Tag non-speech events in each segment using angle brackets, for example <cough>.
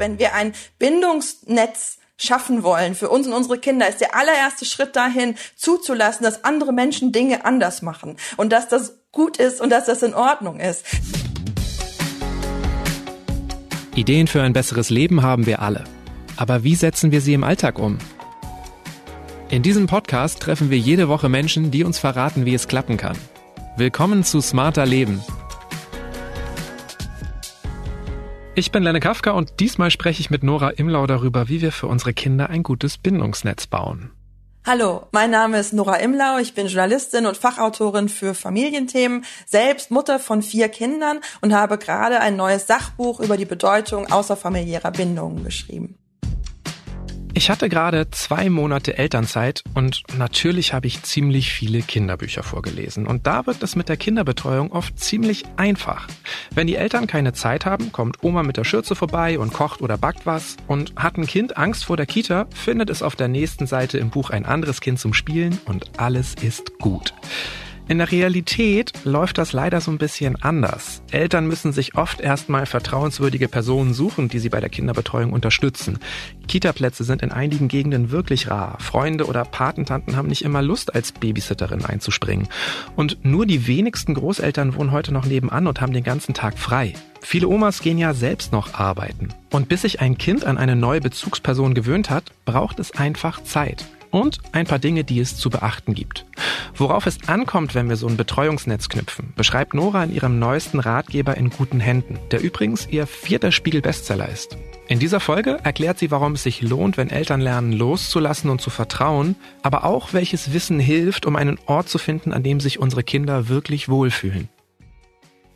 Wenn wir ein Bindungsnetz schaffen wollen für uns und unsere Kinder, ist der allererste Schritt dahin, zuzulassen, dass andere Menschen Dinge anders machen und dass das gut ist und dass das in Ordnung ist. Ideen für ein besseres Leben haben wir alle. Aber wie setzen wir sie im Alltag um? In diesem Podcast treffen wir jede Woche Menschen, die uns verraten, wie es klappen kann. Willkommen zu Smarter Leben, Ich bin Lenne Kafka und diesmal spreche ich mit Nora Imlau darüber, wie wir für unsere Kinder ein gutes Bindungsnetz bauen. Hallo, mein Name ist Nora Imlau, ich bin Journalistin und Fachautorin für Familienthemen, selbst Mutter von vier Kindern und habe gerade ein neues Sachbuch über die Bedeutung außerfamiliärer Bindungen geschrieben. Ich hatte gerade zwei Monate Elternzeit und natürlich habe ich ziemlich viele Kinderbücher vorgelesen. Und da wird es mit der Kinderbetreuung oft ziemlich einfach. Wenn die Eltern keine Zeit haben, kommt Oma mit der Schürze vorbei und kocht oder backt was. Und hat ein Kind Angst vor der Kita, findet es auf der nächsten Seite im Buch ein anderes Kind zum Spielen und alles ist gut. In der Realität läuft das leider so ein bisschen anders. Eltern müssen sich oft erstmal vertrauenswürdige Personen suchen, die sie bei der Kinderbetreuung unterstützen. Kitaplätze sind in einigen Gegenden wirklich rar. Freunde oder Patentanten haben nicht immer Lust, als Babysitterin einzuspringen. Und nur die wenigsten Großeltern wohnen heute noch nebenan und haben den ganzen Tag frei. Viele Omas gehen ja selbst noch arbeiten. Und bis sich ein Kind an eine neue Bezugsperson gewöhnt hat, braucht es einfach Zeit und ein paar Dinge, die es zu beachten gibt. Worauf es ankommt, wenn wir so ein Betreuungsnetz knüpfen, beschreibt Nora in ihrem neuesten Ratgeber in guten Händen, der übrigens ihr vierter Spiegel-Bestseller ist. In dieser Folge erklärt sie, warum es sich lohnt, wenn Eltern lernen, loszulassen und zu vertrauen, aber auch welches Wissen hilft, um einen Ort zu finden, an dem sich unsere Kinder wirklich wohlfühlen.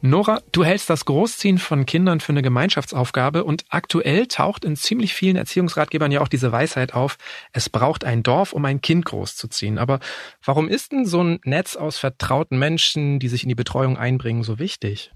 Nora, du hältst das Großziehen von Kindern für eine Gemeinschaftsaufgabe und aktuell taucht in ziemlich vielen Erziehungsratgebern ja auch diese Weisheit auf, es braucht ein Dorf, um ein Kind großzuziehen. Aber warum ist denn so ein Netz aus vertrauten Menschen, die sich in die Betreuung einbringen, so wichtig?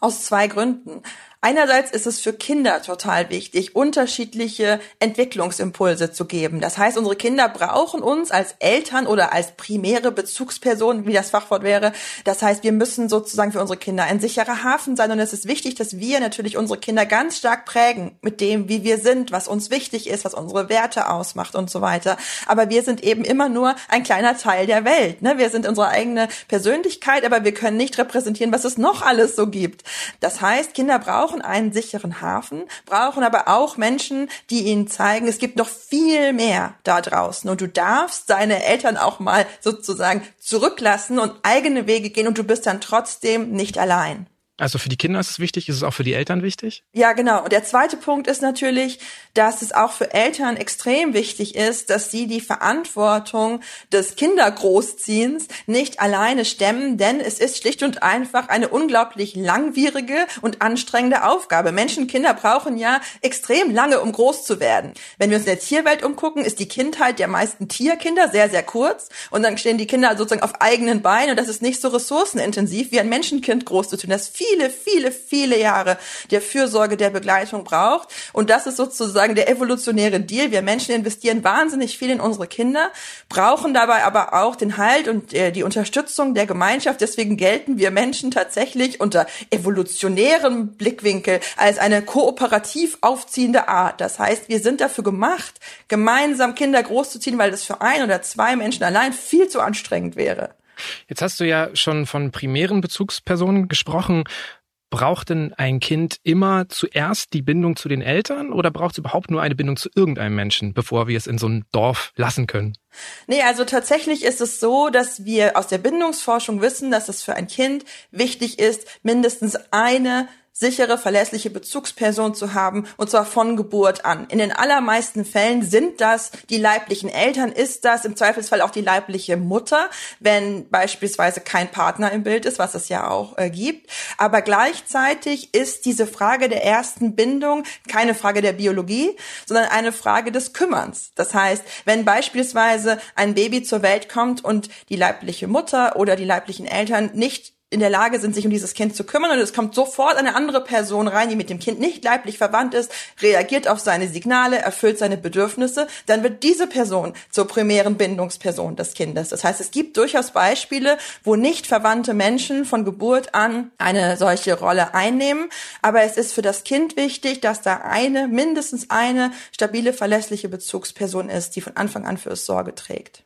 Aus zwei Gründen. Einerseits ist es für Kinder total wichtig, unterschiedliche Entwicklungsimpulse zu geben. Das heißt, unsere Kinder brauchen uns als Eltern oder als primäre Bezugsperson, wie das Fachwort wäre. Das heißt, wir müssen sozusagen für unsere Kinder ein sicherer Hafen sein. Und es ist wichtig, dass wir natürlich unsere Kinder ganz stark prägen mit dem, wie wir sind, was uns wichtig ist, was unsere Werte ausmacht und so weiter. Aber wir sind eben immer nur ein kleiner Teil der Welt. Ne? Wir sind unsere eigene Persönlichkeit, aber wir können nicht repräsentieren, was es noch alles so gibt. Das heißt, Kinder brauchen brauchen einen sicheren Hafen, brauchen aber auch Menschen, die ihnen zeigen, es gibt noch viel mehr da draußen und du darfst deine Eltern auch mal sozusagen zurücklassen und eigene Wege gehen und du bist dann trotzdem nicht allein. Also für die Kinder ist es wichtig, ist es auch für die Eltern wichtig? Ja, genau. Und der zweite Punkt ist natürlich, dass es auch für Eltern extrem wichtig ist, dass sie die Verantwortung des Kindergroßziehens nicht alleine stemmen, denn es ist schlicht und einfach eine unglaublich langwierige und anstrengende Aufgabe. Menschen, Kinder brauchen ja extrem lange, um groß zu werden. Wenn wir uns in der Tierwelt umgucken, ist die Kindheit der meisten Tierkinder sehr, sehr kurz und dann stehen die Kinder sozusagen auf eigenen Beinen und das ist nicht so ressourcenintensiv wie ein Menschenkind groß zu tun. Das viel viele, viele, viele Jahre der Fürsorge, der Begleitung braucht. Und das ist sozusagen der evolutionäre Deal. Wir Menschen investieren wahnsinnig viel in unsere Kinder, brauchen dabei aber auch den Halt und äh, die Unterstützung der Gemeinschaft. Deswegen gelten wir Menschen tatsächlich unter evolutionärem Blickwinkel als eine kooperativ aufziehende Art. Das heißt, wir sind dafür gemacht, gemeinsam Kinder großzuziehen, weil das für ein oder zwei Menschen allein viel zu anstrengend wäre. Jetzt hast du ja schon von primären Bezugspersonen gesprochen. Braucht denn ein Kind immer zuerst die Bindung zu den Eltern oder braucht es überhaupt nur eine Bindung zu irgendeinem Menschen, bevor wir es in so ein Dorf lassen können? Nee, also tatsächlich ist es so, dass wir aus der Bindungsforschung wissen, dass es für ein Kind wichtig ist, mindestens eine sichere, verlässliche Bezugsperson zu haben, und zwar von Geburt an. In den allermeisten Fällen sind das die leiblichen Eltern, ist das im Zweifelsfall auch die leibliche Mutter, wenn beispielsweise kein Partner im Bild ist, was es ja auch äh, gibt. Aber gleichzeitig ist diese Frage der ersten Bindung keine Frage der Biologie, sondern eine Frage des Kümmerns. Das heißt, wenn beispielsweise ein Baby zur Welt kommt und die leibliche Mutter oder die leiblichen Eltern nicht in der Lage sind, sich um dieses Kind zu kümmern und es kommt sofort eine andere Person rein, die mit dem Kind nicht leiblich verwandt ist, reagiert auf seine Signale, erfüllt seine Bedürfnisse, dann wird diese Person zur primären Bindungsperson des Kindes. Das heißt, es gibt durchaus Beispiele, wo nicht verwandte Menschen von Geburt an eine solche Rolle einnehmen, aber es ist für das Kind wichtig, dass da eine, mindestens eine stabile, verlässliche Bezugsperson ist, die von Anfang an für es Sorge trägt.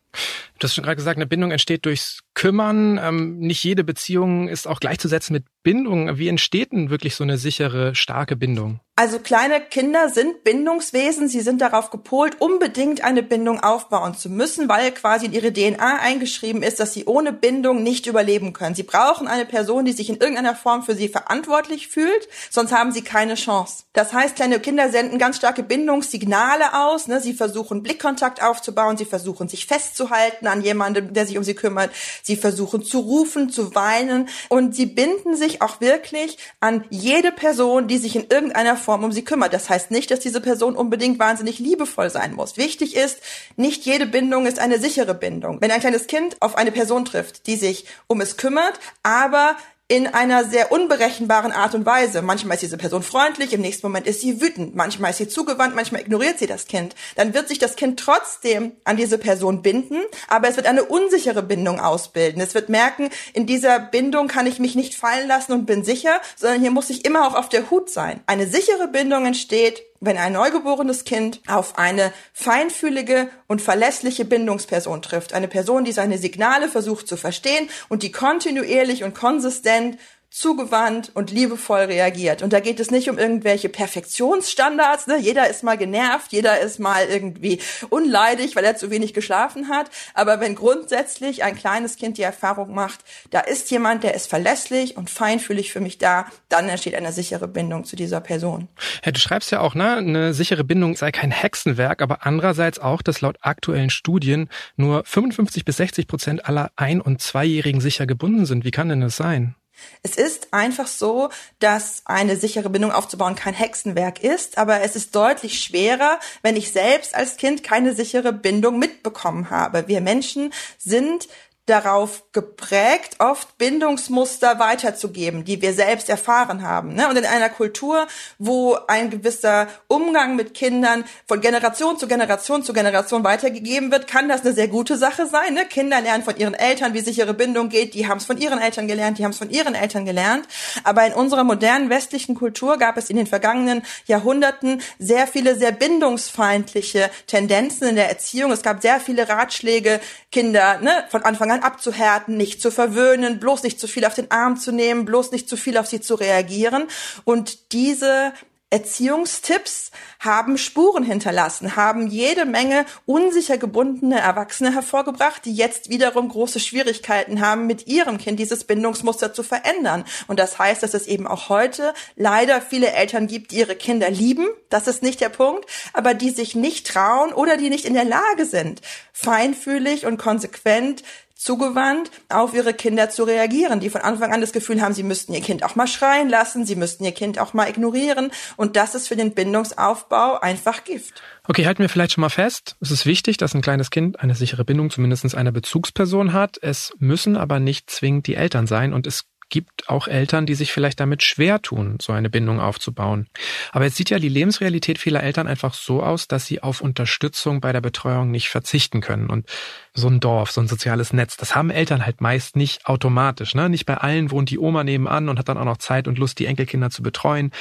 Du hast schon gerade gesagt, eine Bindung entsteht durchs Kümmern. Ähm, nicht jede Beziehung ist auch gleichzusetzen mit Bindung. Wie entsteht denn wirklich so eine sichere, starke Bindung? Also kleine Kinder sind Bindungswesen. Sie sind darauf gepolt, unbedingt eine Bindung aufbauen zu müssen, weil quasi in ihre DNA eingeschrieben ist, dass sie ohne Bindung nicht überleben können. Sie brauchen eine Person, die sich in irgendeiner Form für sie verantwortlich fühlt, sonst haben sie keine Chance. Das heißt, kleine Kinder senden ganz starke Bindungssignale aus. Ne? Sie versuchen Blickkontakt aufzubauen, sie versuchen sich festzuhalten an jemandem, der sich um sie kümmert. Sie versuchen zu rufen, zu weinen und sie binden sich auch wirklich an jede Person, die sich in irgendeiner Form um sie kümmert. Das heißt nicht, dass diese Person unbedingt wahnsinnig liebevoll sein muss. Wichtig ist, nicht jede Bindung ist eine sichere Bindung. Wenn ein kleines Kind auf eine Person trifft, die sich um es kümmert, aber in einer sehr unberechenbaren Art und Weise. Manchmal ist diese Person freundlich, im nächsten Moment ist sie wütend, manchmal ist sie zugewandt, manchmal ignoriert sie das Kind. Dann wird sich das Kind trotzdem an diese Person binden, aber es wird eine unsichere Bindung ausbilden. Es wird merken, in dieser Bindung kann ich mich nicht fallen lassen und bin sicher, sondern hier muss ich immer auch auf der Hut sein. Eine sichere Bindung entsteht, wenn ein neugeborenes Kind auf eine feinfühlige und verlässliche Bindungsperson trifft, eine Person, die seine Signale versucht zu verstehen und die kontinuierlich und konsistent zugewandt und liebevoll reagiert. Und da geht es nicht um irgendwelche Perfektionsstandards. Ne? Jeder ist mal genervt, jeder ist mal irgendwie unleidig, weil er zu wenig geschlafen hat. Aber wenn grundsätzlich ein kleines Kind die Erfahrung macht, da ist jemand, der ist verlässlich und feinfühlig für mich da, dann entsteht eine sichere Bindung zu dieser Person. Ja, du schreibst ja auch, ne, eine sichere Bindung sei kein Hexenwerk, aber andererseits auch, dass laut aktuellen Studien nur 55 bis 60 Prozent aller Ein- und Zweijährigen sicher gebunden sind. Wie kann denn das sein? Es ist einfach so, dass eine sichere Bindung aufzubauen kein Hexenwerk ist, aber es ist deutlich schwerer, wenn ich selbst als Kind keine sichere Bindung mitbekommen habe. Wir Menschen sind darauf geprägt, oft Bindungsmuster weiterzugeben, die wir selbst erfahren haben. Ne? Und in einer Kultur, wo ein gewisser Umgang mit Kindern von Generation zu Generation zu Generation weitergegeben wird, kann das eine sehr gute Sache sein. Ne? Kinder lernen von ihren Eltern, wie sichere Bindung geht. Die haben es von ihren Eltern gelernt, die haben es von ihren Eltern gelernt. Aber in unserer modernen westlichen Kultur gab es in den vergangenen Jahrhunderten sehr viele sehr bindungsfeindliche Tendenzen in der Erziehung. Es gab sehr viele Ratschläge, Kinder ne, von Anfang an Eltern abzuhärten, nicht zu verwöhnen, bloß nicht zu viel auf den Arm zu nehmen, bloß nicht zu viel auf sie zu reagieren. Und diese Erziehungstipps haben Spuren hinterlassen, haben jede Menge unsicher gebundene Erwachsene hervorgebracht, die jetzt wiederum große Schwierigkeiten haben, mit ihrem Kind dieses Bindungsmuster zu verändern. Und das heißt, dass es eben auch heute leider viele Eltern gibt, die ihre Kinder lieben, das ist nicht der Punkt, aber die sich nicht trauen oder die nicht in der Lage sind, feinfühlig und konsequent zugewandt auf ihre Kinder zu reagieren, die von Anfang an das Gefühl haben, sie müssten ihr Kind auch mal schreien lassen, sie müssten ihr Kind auch mal ignorieren und das ist für den Bindungsaufbau einfach Gift. Okay, halten wir vielleicht schon mal fest. Es ist wichtig, dass ein kleines Kind eine sichere Bindung zumindest einer Bezugsperson hat. Es müssen aber nicht zwingend die Eltern sein und es gibt auch Eltern, die sich vielleicht damit schwer tun, so eine Bindung aufzubauen. Aber jetzt sieht ja die Lebensrealität vieler Eltern einfach so aus, dass sie auf Unterstützung bei der Betreuung nicht verzichten können. Und so ein Dorf, so ein soziales Netz, das haben Eltern halt meist nicht automatisch. Ne? Nicht bei allen wohnt die Oma nebenan und hat dann auch noch Zeit und Lust, die Enkelkinder zu betreuen.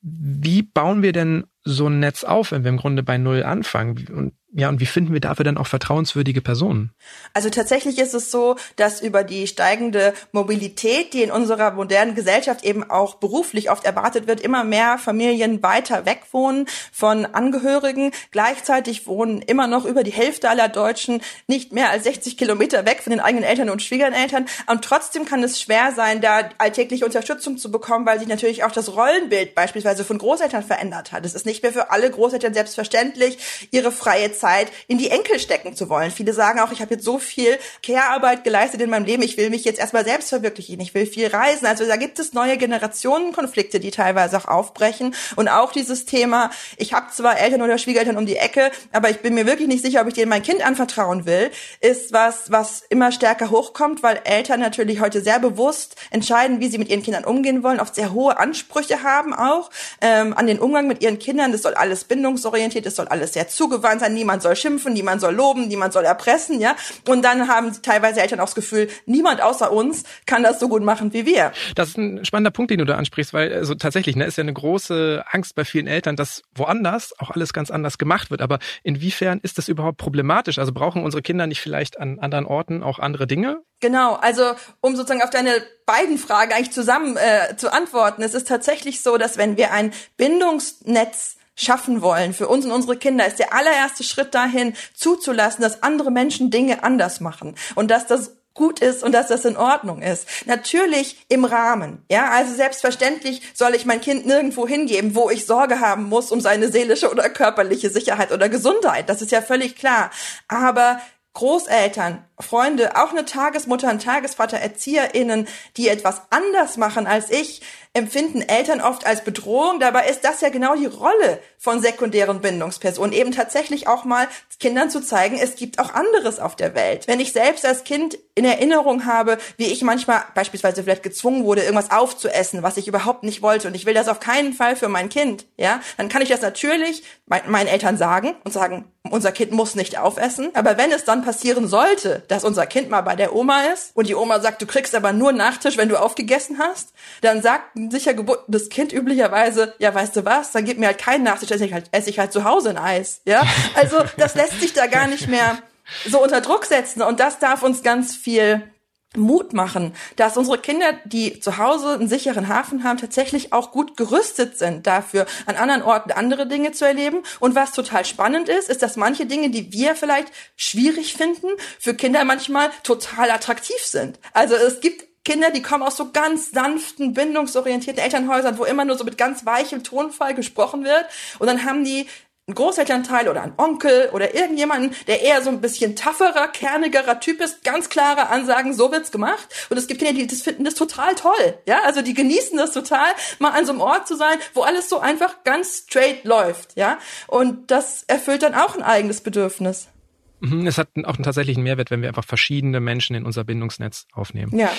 Wie bauen wir denn so ein Netz auf, wenn wir im Grunde bei Null anfangen? Und ja, und wie finden wir dafür dann auch vertrauenswürdige Personen? Also tatsächlich ist es so, dass über die steigende Mobilität, die in unserer modernen Gesellschaft eben auch beruflich oft erwartet wird, immer mehr Familien weiter weg wohnen von Angehörigen. Gleichzeitig wohnen immer noch über die Hälfte aller Deutschen nicht mehr als 60 Kilometer weg von den eigenen Eltern und Schwiegereltern. Und trotzdem kann es schwer sein, da alltägliche Unterstützung zu bekommen, weil sich natürlich auch das Rollenbild beispielsweise von Großeltern verändert hat. Es ist nicht mehr für alle Großeltern selbstverständlich, ihre freie Zeit in die Enkel stecken zu wollen. Viele sagen auch, ich habe jetzt so viel Care-Arbeit geleistet in meinem Leben, ich will mich jetzt erstmal selbst verwirklichen, ich will viel reisen. Also da gibt es neue Generationenkonflikte, die teilweise auch aufbrechen. Und auch dieses Thema, ich habe zwar Eltern oder Schwiegereltern um die Ecke, aber ich bin mir wirklich nicht sicher, ob ich denen mein Kind anvertrauen will, ist was, was immer stärker hochkommt, weil Eltern natürlich heute sehr bewusst entscheiden, wie sie mit ihren Kindern umgehen wollen, oft sehr hohe Ansprüche haben auch ähm, an den Umgang mit ihren Kindern. Das soll alles bindungsorientiert, das soll alles sehr zugewandt sein. Niemand soll schimpfen, niemand soll loben, niemand soll erpressen, ja. Und dann haben teilweise Eltern auch das Gefühl, niemand außer uns kann das so gut machen wie wir. Das ist ein spannender Punkt, den du da ansprichst, weil also tatsächlich ne, ist ja eine große Angst bei vielen Eltern, dass woanders auch alles ganz anders gemacht wird. Aber inwiefern ist das überhaupt problematisch? Also brauchen unsere Kinder nicht vielleicht an anderen Orten auch andere Dinge? Genau, also um sozusagen auf deine beiden Fragen eigentlich zusammen äh, zu antworten, es ist tatsächlich so, dass wenn wir ein Bindungsnetz schaffen wollen für uns und unsere Kinder, ist der allererste Schritt dahin, zuzulassen, dass andere Menschen Dinge anders machen und dass das gut ist und dass das in Ordnung ist. Natürlich im Rahmen. Ja, also selbstverständlich soll ich mein Kind nirgendwo hingeben, wo ich Sorge haben muss um seine seelische oder körperliche Sicherheit oder Gesundheit. Das ist ja völlig klar. Aber Großeltern, Freunde, auch eine Tagesmutter, ein Tagesvater, ErzieherInnen, die etwas anders machen als ich, empfinden Eltern oft als Bedrohung. Dabei ist das ja genau die Rolle von sekundären Bindungspersonen, eben tatsächlich auch mal Kindern zu zeigen, es gibt auch anderes auf der Welt. Wenn ich selbst als Kind in Erinnerung habe, wie ich manchmal beispielsweise vielleicht gezwungen wurde, irgendwas aufzuessen, was ich überhaupt nicht wollte und ich will das auf keinen Fall für mein Kind, ja, dann kann ich das natürlich meinen Eltern sagen und sagen, unser Kind muss nicht aufessen. Aber wenn es dann passieren sollte, dass unser Kind mal bei der Oma ist und die Oma sagt, du kriegst aber nur Nachtisch, wenn du aufgegessen hast, dann sagt ein sicher geburtenes Kind üblicherweise, ja, weißt du was, dann gib mir halt keinen Nachtisch, esse ich halt, esse ich halt zu Hause ein Eis. Ja, <laughs> also das lässt sich da gar nicht mehr so unter Druck setzen und das darf uns ganz viel Mut machen, dass unsere Kinder, die zu Hause einen sicheren Hafen haben, tatsächlich auch gut gerüstet sind dafür, an anderen Orten andere Dinge zu erleben. Und was total spannend ist, ist, dass manche Dinge, die wir vielleicht schwierig finden, für Kinder manchmal total attraktiv sind. Also es gibt Kinder, die kommen aus so ganz sanften, bindungsorientierten Elternhäusern, wo immer nur so mit ganz weichem Tonfall gesprochen wird. Und dann haben die einen Großelternteil oder einen Onkel oder irgendjemanden, der eher so ein bisschen tougherer, kernigerer Typ ist, ganz klare Ansagen, so wird's gemacht. Und es gibt Kinder, die das finden das total toll. Ja, also die genießen das total, mal an so einem Ort zu sein, wo alles so einfach ganz straight läuft. Ja, und das erfüllt dann auch ein eigenes Bedürfnis. Mhm, es hat auch einen tatsächlichen Mehrwert, wenn wir einfach verschiedene Menschen in unser Bindungsnetz aufnehmen. Ja.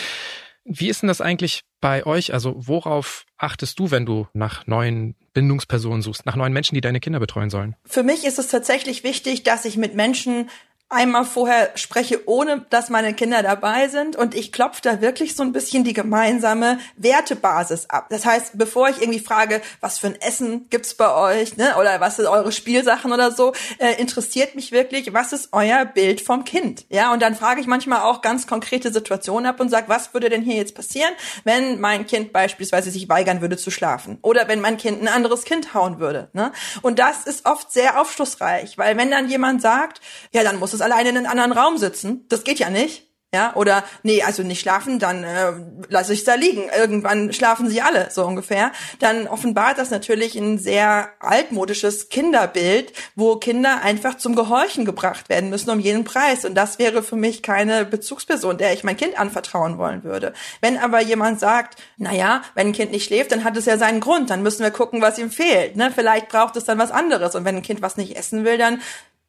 Wie ist denn das eigentlich bei euch? Also worauf achtest du, wenn du nach neuen Bindungspersonen suchst, nach neuen Menschen, die deine Kinder betreuen sollen? Für mich ist es tatsächlich wichtig, dass ich mit Menschen einmal vorher spreche, ohne dass meine Kinder dabei sind. Und ich klopfe da wirklich so ein bisschen die gemeinsame Wertebasis ab. Das heißt, bevor ich irgendwie frage, was für ein Essen gibt's bei euch, ne, oder was sind eure Spielsachen oder so, äh, interessiert mich wirklich, was ist euer Bild vom Kind? Ja, und dann frage ich manchmal auch ganz konkrete Situationen ab und sage, was würde denn hier jetzt passieren, wenn mein Kind beispielsweise sich weigern würde zu schlafen? Oder wenn mein Kind ein anderes Kind hauen würde? Ne? Und das ist oft sehr aufschlussreich, weil wenn dann jemand sagt, ja, dann muss es alleine in einem anderen Raum sitzen. Das geht ja nicht. Ja, oder nee, also nicht schlafen, dann äh, lasse ich da liegen. Irgendwann schlafen sie alle, so ungefähr. Dann offenbart das natürlich ein sehr altmodisches Kinderbild, wo Kinder einfach zum Gehorchen gebracht werden müssen um jeden Preis. Und das wäre für mich keine Bezugsperson, der ich mein Kind anvertrauen wollen würde. Wenn aber jemand sagt, na ja, wenn ein Kind nicht schläft, dann hat es ja seinen Grund, dann müssen wir gucken, was ihm fehlt. Ne? Vielleicht braucht es dann was anderes. Und wenn ein Kind was nicht essen will, dann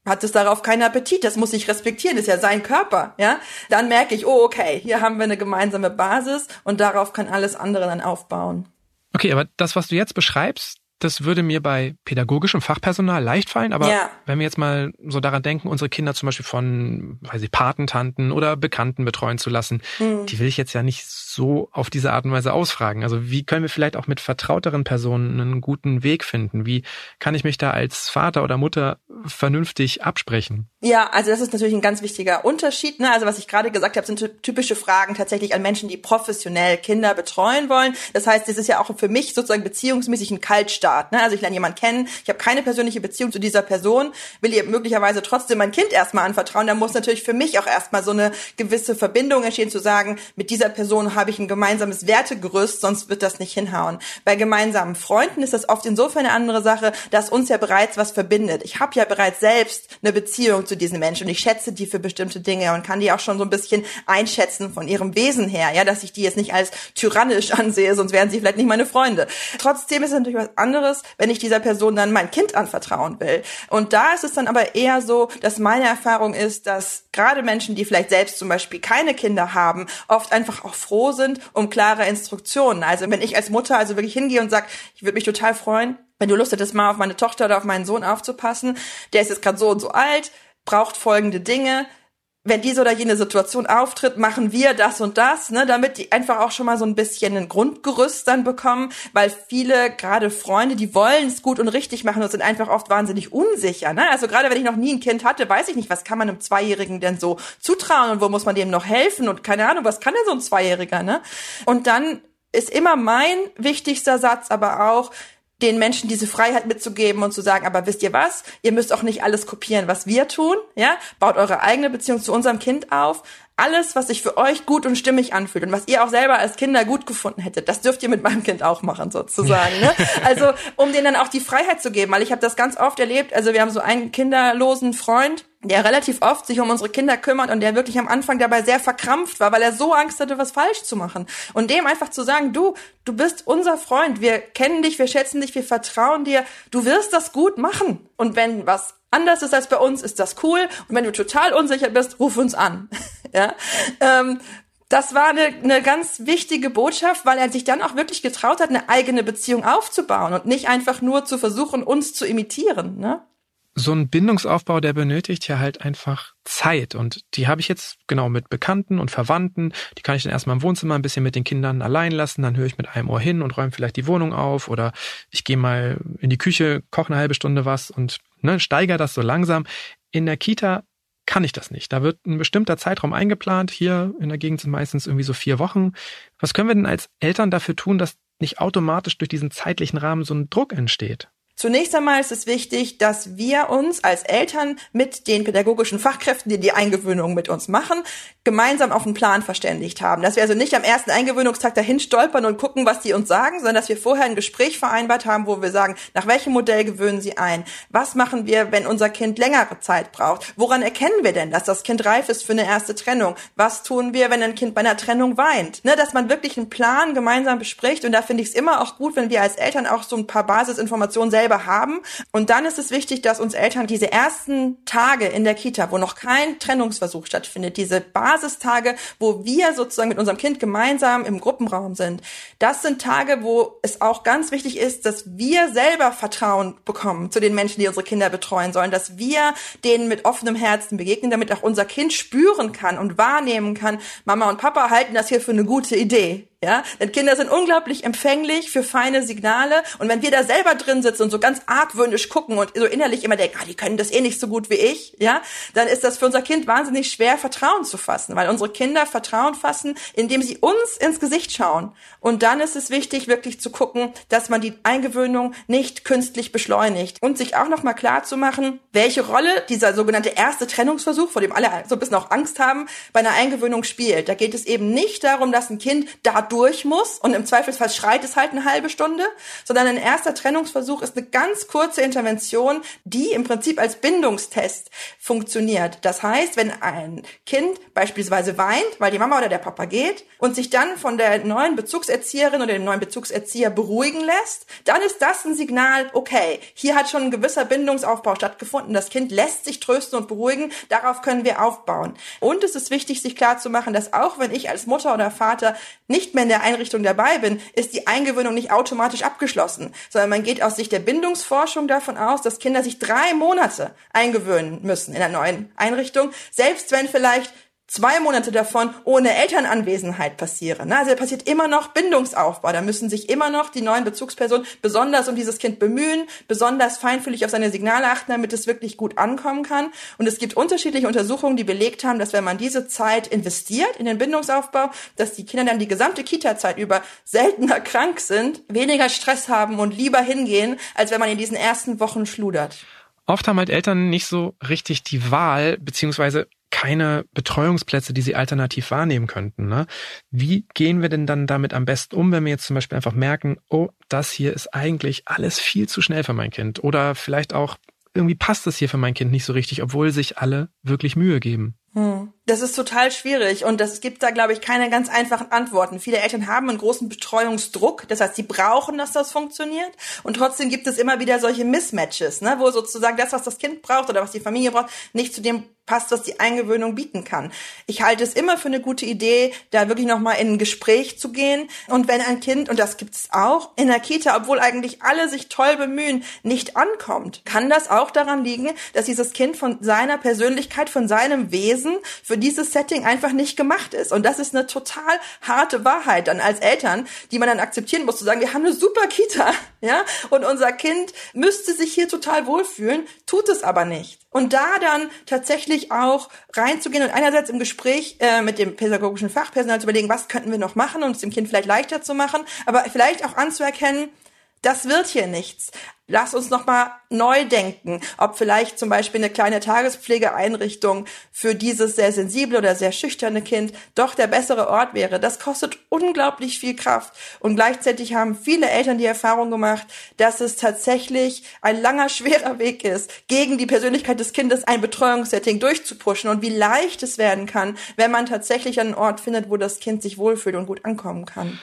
hat es darauf keinen Appetit, das muss ich respektieren, das ist ja sein Körper, ja? Dann merke ich, oh, okay, hier haben wir eine gemeinsame Basis und darauf kann alles andere dann aufbauen. Okay, aber das, was du jetzt beschreibst, das würde mir bei pädagogischem Fachpersonal leicht fallen, aber ja. wenn wir jetzt mal so daran denken, unsere Kinder zum Beispiel von, weiß ich, Patentanten oder Bekannten betreuen zu lassen, mhm. die will ich jetzt ja nicht so auf diese Art und Weise ausfragen. Also wie können wir vielleicht auch mit vertrauteren Personen einen guten Weg finden? Wie kann ich mich da als Vater oder Mutter vernünftig absprechen? Ja, also das ist natürlich ein ganz wichtiger Unterschied. Ne? Also was ich gerade gesagt habe, sind typische Fragen tatsächlich an Menschen, die professionell Kinder betreuen wollen. Das heißt, es ist ja auch für mich sozusagen beziehungsmäßig ein Kaltstart Art. Ne? Also ich lerne jemanden kennen, ich habe keine persönliche Beziehung zu dieser Person, will ihr möglicherweise trotzdem mein Kind erstmal anvertrauen. Da muss natürlich für mich auch erstmal so eine gewisse Verbindung entstehen, zu sagen, mit dieser Person habe ich ein gemeinsames Wertegerüst, sonst wird das nicht hinhauen. Bei gemeinsamen Freunden ist das oft insofern eine andere Sache, dass uns ja bereits was verbindet. Ich habe ja bereits selbst eine Beziehung zu diesen Menschen und ich schätze die für bestimmte Dinge und kann die auch schon so ein bisschen einschätzen von ihrem Wesen her, ja, dass ich die jetzt nicht als tyrannisch <laughs> ansehe, sonst wären sie vielleicht nicht meine Freunde. Trotzdem ist es natürlich was anderes, wenn ich dieser Person dann mein Kind anvertrauen will. Und da ist es dann aber eher so, dass meine Erfahrung ist, dass gerade Menschen, die vielleicht selbst zum Beispiel keine Kinder haben, oft einfach auch froh sind um klare Instruktionen. Also wenn ich als Mutter also wirklich hingehe und sage, ich würde mich total freuen, wenn du Lust hättest, mal auf meine Tochter oder auf meinen Sohn aufzupassen, der ist jetzt gerade so und so alt, braucht folgende Dinge, wenn diese oder jene Situation auftritt, machen wir das und das, ne, damit die einfach auch schon mal so ein bisschen ein Grundgerüst dann bekommen, weil viele, gerade Freunde, die wollen es gut und richtig machen und sind einfach oft wahnsinnig unsicher. Ne? Also gerade wenn ich noch nie ein Kind hatte, weiß ich nicht, was kann man einem Zweijährigen denn so zutrauen und wo muss man dem noch helfen und keine Ahnung, was kann denn so ein Zweijähriger, ne? Und dann ist immer mein wichtigster Satz aber auch, den Menschen diese Freiheit mitzugeben und zu sagen, aber wisst ihr was? Ihr müsst auch nicht alles kopieren, was wir tun, ja? Baut eure eigene Beziehung zu unserem Kind auf. Alles, was sich für euch gut und stimmig anfühlt und was ihr auch selber als Kinder gut gefunden hättet, das dürft ihr mit meinem Kind auch machen, sozusagen. Ne? <laughs> Also, um denen dann auch die Freiheit zu geben, weil ich habe das ganz oft erlebt. Also, wir haben so einen kinderlosen Freund, der relativ oft sich um unsere Kinder kümmert und der wirklich am Anfang dabei sehr verkrampft war, weil er so Angst hatte, was falsch zu machen. Und dem einfach zu sagen, du, du bist unser Freund, wir kennen dich, wir schätzen dich, wir vertrauen dir, du wirst das gut machen. Und wenn was anders ist als bei uns, ist das cool. Und wenn du total unsicher bist, ruf uns an. <laughs> ja. Ähm, das war eine, eine ganz wichtige Botschaft, weil er sich dann auch wirklich getraut hat, eine eigene Beziehung aufzubauen und nicht einfach nur zu versuchen, uns zu imitieren. Ne? So ein Bindungsaufbau, der benötigt ja halt einfach Zeit. Und die habe ich jetzt genau mit Bekannten und Verwandten. Die kann ich dann erstmal im Wohnzimmer ein bisschen mit den Kindern allein lassen. Dann höre ich mit einem Ohr hin und räume vielleicht die Wohnung auf. Oder ich gehe mal in die Küche, koche eine halbe Stunde was und ne, steigere das so langsam. In der Kita kann ich das nicht. Da wird ein bestimmter Zeitraum eingeplant. Hier in der Gegend sind meistens irgendwie so vier Wochen. Was können wir denn als Eltern dafür tun, dass nicht automatisch durch diesen zeitlichen Rahmen so ein Druck entsteht? Zunächst einmal ist es wichtig, dass wir uns als Eltern mit den pädagogischen Fachkräften, die die Eingewöhnung mit uns machen, gemeinsam auf einen Plan verständigt haben. Dass wir also nicht am ersten Eingewöhnungstag dahin stolpern und gucken, was die uns sagen, sondern dass wir vorher ein Gespräch vereinbart haben, wo wir sagen, nach welchem Modell gewöhnen sie ein? Was machen wir, wenn unser Kind längere Zeit braucht? Woran erkennen wir denn, dass das Kind reif ist für eine erste Trennung? Was tun wir, wenn ein Kind bei einer Trennung weint? Ne, dass man wirklich einen Plan gemeinsam bespricht und da finde ich es immer auch gut, wenn wir als Eltern auch so ein paar Basisinformationen selber selber haben. Und dann ist es wichtig, dass uns Eltern diese ersten Tage in der Kita, wo noch kein Trennungsversuch stattfindet, diese Basistage, wo wir sozusagen mit unserem Kind gemeinsam im Gruppenraum sind, das sind Tage, wo es auch ganz wichtig ist, dass wir selber Vertrauen bekommen zu den Menschen, die unsere Kinder betreuen sollen, dass wir denen mit offenem Herzen begegnen, damit auch unser Kind spüren kann und wahrnehmen kann, Mama und Papa halten das hier für eine gute Idee. Ja, denn Kinder sind unglaublich empfänglich für feine Signale und wenn wir da selber drin sitzen und so ganz argwöhnisch gucken und so innerlich immer denken, ah, die können das eh nicht so gut wie ich, ja, dann ist das für unser Kind wahnsinnig schwer Vertrauen zu fassen, weil unsere Kinder Vertrauen fassen, indem sie uns ins Gesicht schauen. Und dann ist es wichtig wirklich zu gucken, dass man die Eingewöhnung nicht künstlich beschleunigt und sich auch noch mal klar zu machen, welche Rolle dieser sogenannte erste Trennungsversuch, vor dem alle so ein bisschen auch Angst haben, bei einer Eingewöhnung spielt. Da geht es eben nicht darum, dass ein Kind da durch muss und im Zweifelsfall schreit es halt eine halbe Stunde, sondern ein erster Trennungsversuch ist eine ganz kurze Intervention, die im Prinzip als Bindungstest funktioniert. Das heißt, wenn ein Kind beispielsweise weint, weil die Mama oder der Papa geht und sich dann von der neuen Bezugserzieherin oder dem neuen Bezugserzieher beruhigen lässt, dann ist das ein Signal, okay, hier hat schon ein gewisser Bindungsaufbau stattgefunden, das Kind lässt sich trösten und beruhigen, darauf können wir aufbauen. Und es ist wichtig, sich klar dass auch wenn ich als Mutter oder Vater nicht mehr in der Einrichtung dabei bin, ist die Eingewöhnung nicht automatisch abgeschlossen, sondern man geht aus Sicht der Bindungsforschung davon aus, dass Kinder sich drei Monate eingewöhnen müssen in der neuen Einrichtung, selbst wenn vielleicht zwei Monate davon ohne Elternanwesenheit passieren. Also da passiert immer noch Bindungsaufbau. Da müssen sich immer noch die neuen Bezugspersonen besonders um dieses Kind bemühen, besonders feinfühlig auf seine Signale achten, damit es wirklich gut ankommen kann. Und es gibt unterschiedliche Untersuchungen, die belegt haben, dass wenn man diese Zeit investiert in den Bindungsaufbau, dass die Kinder dann die gesamte Kita-Zeit über seltener <laughs> krank sind, weniger Stress haben und lieber hingehen, als wenn man in diesen ersten Wochen schludert. Oft haben halt Eltern nicht so richtig die Wahl, beziehungsweise keine Betreuungsplätze, die sie alternativ wahrnehmen könnten. Ne? Wie gehen wir denn dann damit am besten um, wenn wir jetzt zum Beispiel einfach merken, oh, das hier ist eigentlich alles viel zu schnell für mein Kind oder vielleicht auch irgendwie passt das hier für mein Kind nicht so richtig, obwohl sich alle wirklich Mühe geben. Hm. Das ist total schwierig und es gibt da, glaube ich, keine ganz einfachen Antworten. Viele Eltern haben einen großen Betreuungsdruck, das heißt, sie brauchen, dass das funktioniert und trotzdem gibt es immer wieder solche Mismatches, ne, wo sozusagen das, was das Kind braucht oder was die Familie braucht, nicht zu dem passt, was die Eingewöhnung bieten kann. Ich halte es immer für eine gute Idee, da wirklich nochmal in ein Gespräch zu gehen. Und wenn ein Kind, und das gibt es auch, in der Kita, obwohl eigentlich alle sich toll bemühen, nicht ankommt, kann das auch daran liegen, dass dieses Kind von seiner Persönlichkeit, von seinem Wesen für dieses Setting einfach nicht gemacht ist. Und das ist eine total harte Wahrheit dann als Eltern, die man dann akzeptieren muss, zu sagen, wir haben eine super Kita, <laughs> ja, und unser Kind müsste sich hier total wohlfühlen, tut es aber nicht. Und da dann tatsächlich auch reinzugehen und einerseits im Gespräch äh, mit dem pädagogischen Fachpersonal zu überlegen, was könnten wir noch machen, um es dem Kind vielleicht leichter zu machen, aber vielleicht auch anzuerkennen, das wird hier nichts. Lass uns nochmal neu denken, ob vielleicht zum Beispiel eine kleine Tagespflegeeinrichtung für dieses sehr sensible oder sehr schüchterne Kind doch der bessere Ort wäre. Das kostet unglaublich viel Kraft. Und gleichzeitig haben viele Eltern die Erfahrung gemacht, dass es tatsächlich ein langer, schwerer Weg ist, gegen die Persönlichkeit des Kindes ein Betreuungssetting durchzupushen und wie leicht es werden kann, wenn man tatsächlich einen Ort findet, wo das Kind sich wohlfühlt und gut ankommen kann.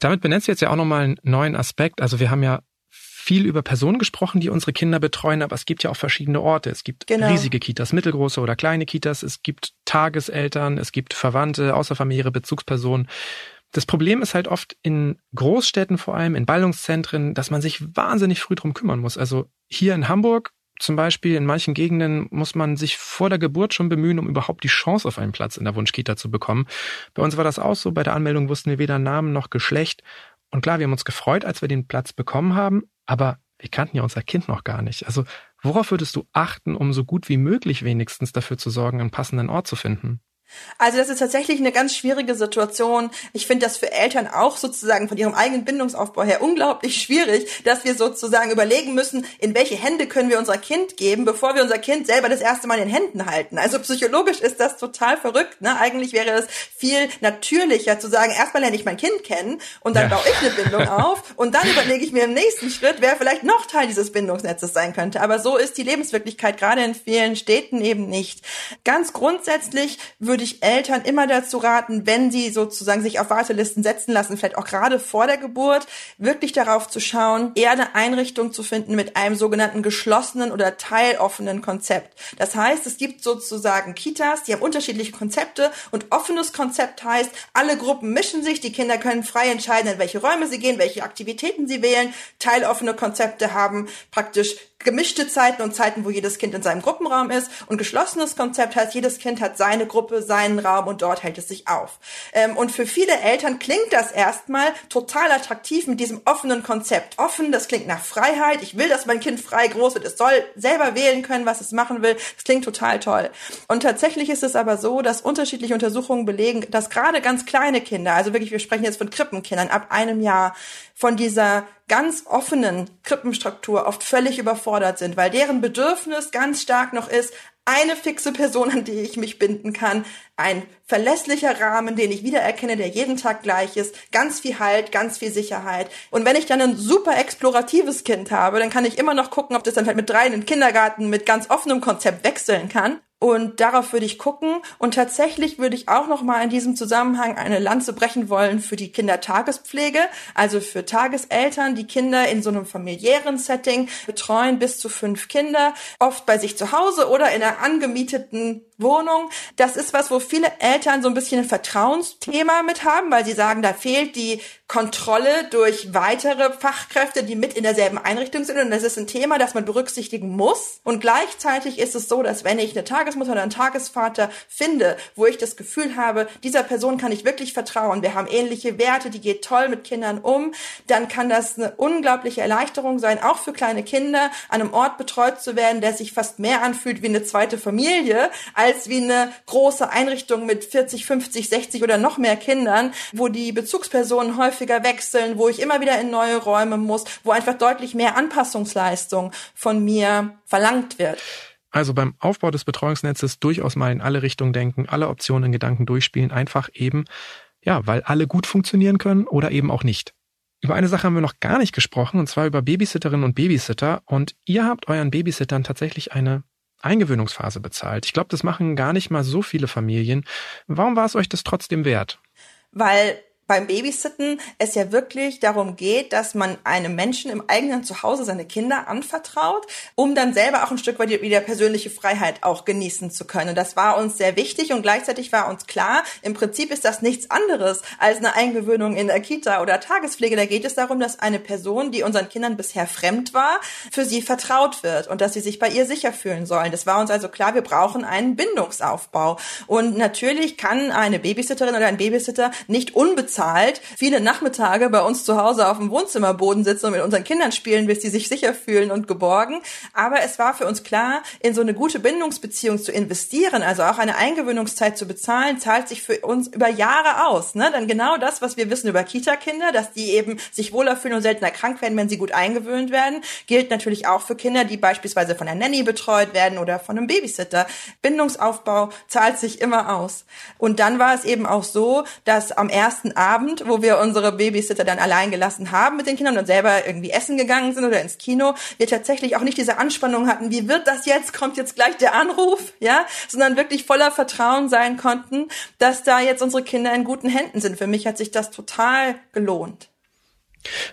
Damit benennst du jetzt ja auch nochmal einen neuen Aspekt. Also wir haben ja viel über Personen gesprochen, die unsere Kinder betreuen, aber es gibt ja auch verschiedene Orte. Es gibt genau. riesige Kitas, mittelgroße oder kleine Kitas, es gibt Tageseltern, es gibt Verwandte, außerfamiliäre Bezugspersonen. Das Problem ist halt oft in Großstädten vor allem, in Ballungszentren, dass man sich wahnsinnig früh drum kümmern muss. Also hier in Hamburg zum Beispiel in manchen Gegenden muss man sich vor der Geburt schon bemühen, um überhaupt die Chance auf einen Platz in der Wunschkita zu bekommen. Bei uns war das auch so. Bei der Anmeldung wussten wir weder Namen noch Geschlecht. Und klar, wir haben uns gefreut, als wir den Platz bekommen haben, aber wir kannten ja unser Kind noch gar nicht. Also worauf würdest du achten, um so gut wie möglich wenigstens dafür zu sorgen, einen passenden Ort zu finden? Also das ist tatsächlich eine ganz schwierige Situation. Ich finde das für Eltern auch sozusagen von ihrem eigenen Bindungsaufbau her unglaublich <laughs> schwierig, dass wir sozusagen überlegen müssen, in welche Hände können wir unser Kind geben, bevor wir unser Kind selber das erste Mal in den Händen halten. Also psychologisch ist das total verrückt. Ne? Eigentlich wäre es viel natürlicher zu sagen, erstmal lerne ich mein Kind kennen und dann ja. baue ich eine Bindung <laughs> auf und dann überlege ich mir im nächsten Schritt, wer vielleicht noch Teil dieses Bindungsnetzes sein könnte. Aber so ist die Lebenswirklichkeit gerade in vielen Städten eben nicht. Ganz grundsätzlich würde würde ich Eltern immer dazu raten, wenn sie sozusagen sich auf Wartelisten setzen lassen, vielleicht auch gerade vor der Geburt, wirklich darauf zu schauen, eher eine Einrichtung zu finden mit einem sogenannten geschlossenen oder teiloffenen Konzept. Das heißt, es gibt sozusagen Kitas, die haben unterschiedliche Konzepte und offenes Konzept heißt, alle Gruppen mischen sich, die Kinder können frei entscheiden, in welche Räume sie gehen, welche Aktivitäten sie wählen. Teiloffene Konzepte haben praktisch gemischte Zeiten und Zeiten, wo jedes Kind in seinem Gruppenraum ist. Und geschlossenes Konzept heißt, jedes Kind hat seine Gruppe, seinen Raum und dort hält es sich auf. Ähm, und für viele Eltern klingt das erstmal total attraktiv mit diesem offenen Konzept. Offen, das klingt nach Freiheit. Ich will, dass mein Kind frei groß wird. Es soll selber wählen können, was es machen will. Das klingt total toll. Und tatsächlich ist es aber so, dass unterschiedliche Untersuchungen belegen, dass gerade ganz kleine Kinder, also wirklich, wir sprechen jetzt von Krippenkindern ab einem Jahr, von dieser ganz offenen Krippenstruktur oft völlig überfordert sind, weil deren Bedürfnis ganz stark noch ist, eine fixe Person, an die ich mich binden kann, ein verlässlicher Rahmen, den ich wiedererkenne, der jeden Tag gleich ist, ganz viel Halt, ganz viel Sicherheit. Und wenn ich dann ein super exploratives Kind habe, dann kann ich immer noch gucken, ob das dann halt mit drei in den Kindergarten mit ganz offenem Konzept wechseln kann. Und darauf würde ich gucken. Und tatsächlich würde ich auch noch mal in diesem Zusammenhang eine Lanze brechen wollen für die Kindertagespflege, also für Tageseltern, die Kinder in so einem familiären Setting betreuen, bis zu fünf Kinder, oft bei sich zu Hause oder in einer angemieteten Wohnung. Das ist was, wo viele Eltern so ein bisschen ein Vertrauensthema mit haben, weil sie sagen, da fehlt die Kontrolle durch weitere Fachkräfte, die mit in derselben Einrichtung sind. Und das ist ein Thema, das man berücksichtigen muss. Und gleichzeitig ist es so, dass wenn ich eine Tagesmutter oder einen Tagesvater finde, wo ich das Gefühl habe, dieser Person kann ich wirklich vertrauen, wir haben ähnliche Werte, die geht toll mit Kindern um, dann kann das eine unglaubliche Erleichterung sein, auch für kleine Kinder, an einem Ort betreut zu werden, der sich fast mehr anfühlt wie eine zweite Familie, als wie eine große Einrichtung mit 40, 50, 60 oder noch mehr Kindern, wo die Bezugspersonen häufiger wechseln, wo ich immer wieder in neue Räume muss, wo einfach deutlich mehr Anpassungsleistung von mir verlangt wird. Also beim Aufbau des Betreuungsnetzes durchaus mal in alle Richtungen denken, alle Optionen in Gedanken durchspielen, einfach eben, ja, weil alle gut funktionieren können oder eben auch nicht. Über eine Sache haben wir noch gar nicht gesprochen, und zwar über Babysitterinnen und Babysitter. Und ihr habt euren Babysittern tatsächlich eine Eingewöhnungsphase bezahlt. Ich glaube, das machen gar nicht mal so viele Familien. Warum war es euch das trotzdem wert? Weil beim Babysitten es ja wirklich darum geht, dass man einem Menschen im eigenen Zuhause seine Kinder anvertraut, um dann selber auch ein Stück weit wieder persönliche Freiheit auch genießen zu können. Und das war uns sehr wichtig und gleichzeitig war uns klar, im Prinzip ist das nichts anderes als eine Eingewöhnung in der Kita oder Tagespflege. Da geht es darum, dass eine Person, die unseren Kindern bisher fremd war, für sie vertraut wird und dass sie sich bei ihr sicher fühlen sollen. Das war uns also klar, wir brauchen einen Bindungsaufbau. Und natürlich kann eine Babysitterin oder ein Babysitter nicht unbezahlt bezahlt, viele Nachmittage bei uns zu Hause auf dem Wohnzimmerboden sitzen und mit unseren Kindern spielen, bis sie sich sicher fühlen und geborgen. Aber es war für uns klar, in so eine gute Bindungsbeziehung zu investieren, also auch eine Eingewöhnungszeit zu bezahlen, zahlt sich für uns über Jahre aus. Ne? Dann genau das, was wir wissen über Kita-Kinder, dass die eben sich wohler fühlen und seltener krank werden, wenn sie gut eingewöhnt werden, gilt natürlich auch für Kinder, die beispielsweise von der Nanny betreut werden oder von einem Babysitter. Bindungsaufbau zahlt sich immer aus. Und dann war es eben auch so, dass am ersten Abend Abend, wo wir unsere Babysitter dann allein gelassen haben mit den Kindern und selber irgendwie essen gegangen sind oder ins Kino, wir tatsächlich auch nicht diese Anspannung hatten, wie wird das jetzt, kommt jetzt gleich der Anruf, ja, sondern wirklich voller Vertrauen sein konnten, dass da jetzt unsere Kinder in guten Händen sind. Für mich hat sich das total gelohnt.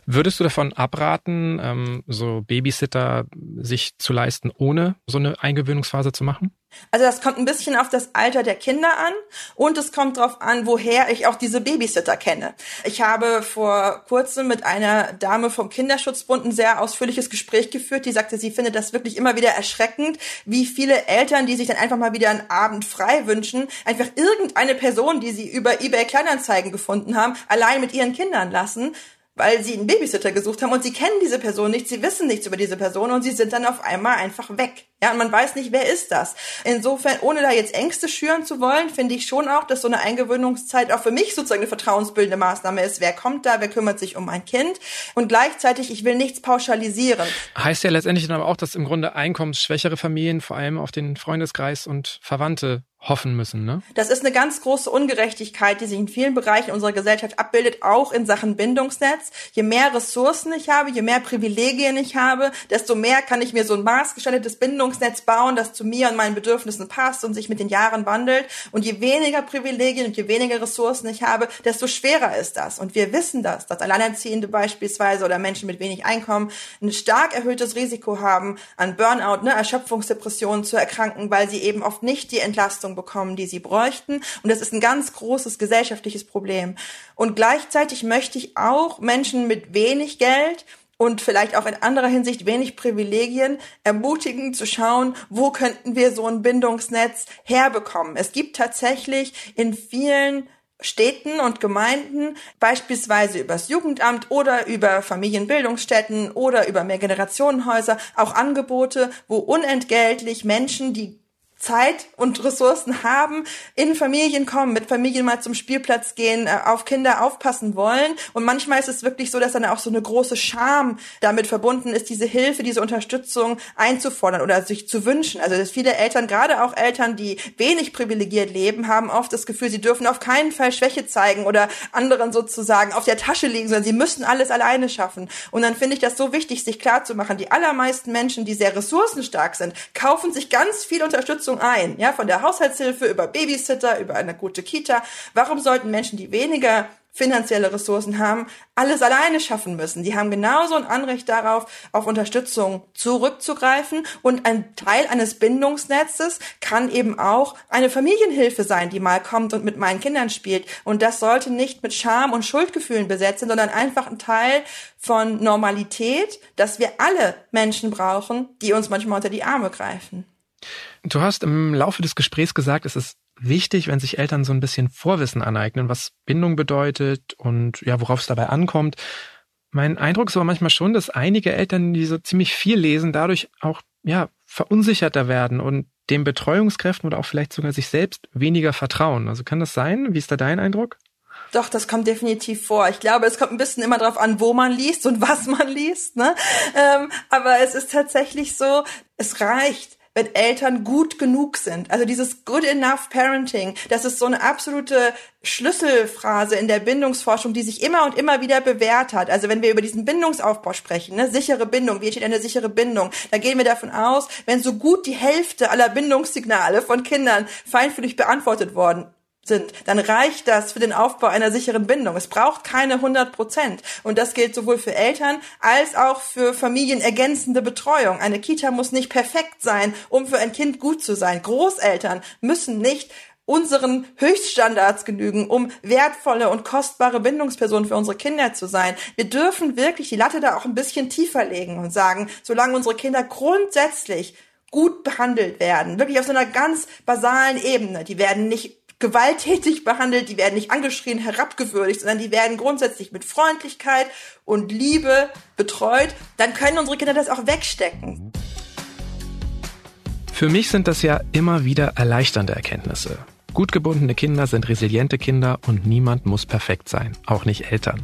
Würdest du davon abraten, ähm, so Babysitter sich zu leisten, ohne so eine Eingewöhnungsphase zu machen? Also das kommt ein bisschen auf das Alter der Kinder an und es kommt darauf an, woher ich auch diese Babysitter kenne. Ich habe vor kurzem mit einer Dame vom Kinderschutzbund ein sehr ausführliches Gespräch geführt, die sagte, sie findet das wirklich immer wieder erschreckend, wie viele Eltern, die sich dann einfach mal wieder einen Abend frei wünschen, einfach irgendeine Person, die sie über eBay Kleinanzeigen gefunden haben, allein mit ihren Kindern lassen weil sie einen Babysitter gesucht haben und sie kennen diese Person nicht, sie wissen nichts über diese Person und sie sind dann auf einmal einfach weg. Ja, und man weiß nicht, wer ist das. Insofern, ohne da jetzt Ängste schüren zu wollen, finde ich schon auch, dass so eine Eingewöhnungszeit auch für mich sozusagen eine vertrauensbildende Maßnahme ist. Wer kommt da, wer kümmert sich um mein Kind? Und gleichzeitig, ich will nichts pauschalisieren. Heißt ja letztendlich dann aber auch, dass im Grunde einkommensschwächere Familien vor allem auf den Freundeskreis und Verwandte hoffen müssen, ne? Das ist eine ganz große Ungerechtigkeit, die sich in vielen Bereichen unserer Gesellschaft abbildet, auch in Sachen Bindungsnetz. Je mehr Ressourcen ich habe, je mehr Privilegien ich habe, desto mehr kann ich mir so ein maßgeschneidertes Bindungsnetz bauen, das zu mir und meinen Bedürfnissen passt und sich mit den Jahren wandelt. Und je weniger Privilegien und je weniger Ressourcen ich habe, desto schwerer ist das. Und wir wissen das, dass Alleinerziehende beispielsweise oder Menschen mit wenig Einkommen ein stark erhöhtes Risiko haben, an Burnout, ne, Erschöpfungsdepressionen zu erkranken, weil sie eben oft nicht die Entlastung bekommen, die sie bräuchten. Und das ist ein ganz großes gesellschaftliches Problem. Und gleichzeitig möchte ich auch Menschen mit wenig Geld und vielleicht auch in anderer Hinsicht wenig Privilegien ermutigen zu schauen, wo könnten wir so ein Bindungsnetz herbekommen. Es gibt tatsächlich in vielen Städten und Gemeinden, beispielsweise übers Jugendamt oder über Familienbildungsstätten oder über Mehrgenerationenhäuser, auch Angebote, wo unentgeltlich Menschen, die Zeit und Ressourcen haben, in Familien kommen, mit Familien mal zum Spielplatz gehen, äh, auf Kinder aufpassen wollen. Und manchmal ist es wirklich so, dass dann auch so eine große Scham damit verbunden ist, diese Hilfe, diese Unterstützung einzufordern oder sich zu wünschen. Also dass viele Eltern, gerade auch Eltern, die wenig privilegiert leben, haben oft das Gefühl, sie dürfen auf keinen Fall Schwäche zeigen oder anderen sozusagen auf der Tasche liegen, sondern sie müssen alles alleine schaffen. Und dann finde ich das so wichtig, sich klarzumachen, die allermeisten Menschen, die sehr ressourcenstark sind, kaufen sich ganz viel Unterstützung Unterstützung ein, ja, von der Haushaltshilfe über Babysitter, über eine gute Kita. Warum sollten Menschen, die weniger finanzielle Ressourcen haben, alles alleine schaffen müssen. Die haben genauso ein Anrecht darauf, auf Unterstützung zurückzugreifen. Und ein Teil eines Bindungsnetzes kann eben auch eine Familienhilfe sein, die mal kommt und mit meinen Kindern spielt. Und das sollte nicht mit Scham und Schuldgefühlen besetzt sein, sondern einfach ein Teil von Normalität, dass wir alle Menschen brauchen, die uns manchmal unter die Arme greifen. Du hast im Laufe des Gesprächs gesagt, es ist wichtig, wenn sich Eltern so ein bisschen Vorwissen aneignen, was Bindung bedeutet und ja, worauf es dabei ankommt. Mein Eindruck ist aber manchmal schon, dass einige Eltern, die so ziemlich viel lesen, dadurch auch ja verunsicherter werden und den Betreuungskräften oder auch vielleicht sogar sich selbst weniger vertrauen. Also kann das sein? Wie ist da dein Eindruck? Doch, das kommt definitiv vor. Ich glaube, es kommt ein bisschen immer darauf an, wo man liest und was man liest. Ne? Ähm, aber es ist tatsächlich so, es reicht, wenn Eltern gut genug sind. Also dieses Good Enough Parenting, das ist so eine absolute Schlüsselphrase in der Bindungsforschung, die sich immer und immer wieder bewährt hat. Also wenn wir über diesen Bindungsaufbau sprechen, ne, sichere Bindung, wie entsteht eine sichere Bindung, da gehen wir davon aus, wenn so gut die Hälfte aller Bindungssignale von Kindern feinfühlig beantwortet worden sind, dann reicht das für den Aufbau einer sicheren Bindung. Es braucht keine 100 Prozent. Und das gilt sowohl für Eltern als auch für familienergänzende Betreuung. Eine Kita muss nicht perfekt sein, um für ein Kind gut zu sein. Großeltern müssen nicht unseren Höchststandards genügen, um wertvolle und kostbare Bindungspersonen für unsere Kinder zu sein. Wir dürfen wirklich die Latte da auch ein bisschen tiefer legen und sagen, solange unsere Kinder grundsätzlich gut behandelt werden, wirklich auf so einer ganz basalen Ebene, die werden nicht gewalttätig behandelt, die werden nicht angeschrien, herabgewürdigt, sondern die werden grundsätzlich mit Freundlichkeit und Liebe betreut, dann können unsere Kinder das auch wegstecken. Für mich sind das ja immer wieder erleichternde Erkenntnisse. Gut gebundene Kinder sind resiliente Kinder und niemand muss perfekt sein, auch nicht Eltern.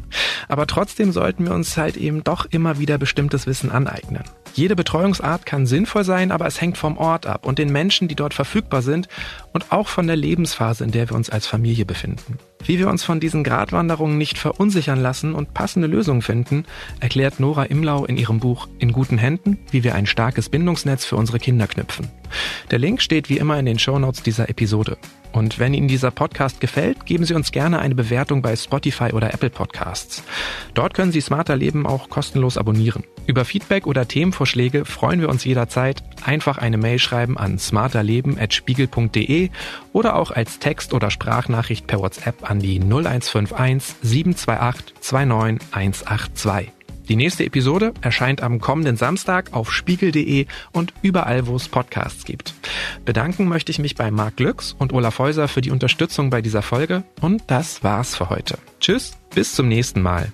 Aber trotzdem sollten wir uns halt eben doch immer wieder bestimmtes Wissen aneignen. Jede Betreuungsart kann sinnvoll sein, aber es hängt vom Ort ab und den Menschen, die dort verfügbar sind und auch von der Lebensphase, in der wir uns als Familie befinden. Wie wir uns von diesen Gratwanderungen nicht verunsichern lassen und passende Lösungen finden, erklärt Nora Imlau in ihrem Buch In guten Händen, wie wir ein starkes Bindungsnetz für unsere Kinder knüpfen. Der Link steht wie immer in den Shownotes dieser Episode. Und wenn Ihnen dieser Podcast gefällt, geben Sie uns gerne eine Bewertung bei Spotify oder Apple Podcasts. Dort können Sie Smarter Leben auch kostenlos abonnieren. Über Feedback oder Themenvorschläge freuen wir uns jederzeit. Einfach eine Mail schreiben an smarterleben.spiegel.de oder auch als Text- oder Sprachnachricht per WhatsApp an die 0151 728 29182. Die nächste Episode erscheint am kommenden Samstag auf spiegel.de und überall, wo es Podcasts gibt. Bedanken möchte ich mich bei Marc Glücks und Olaf Häuser für die Unterstützung bei dieser Folge und das war's für heute. Tschüss, bis zum nächsten Mal.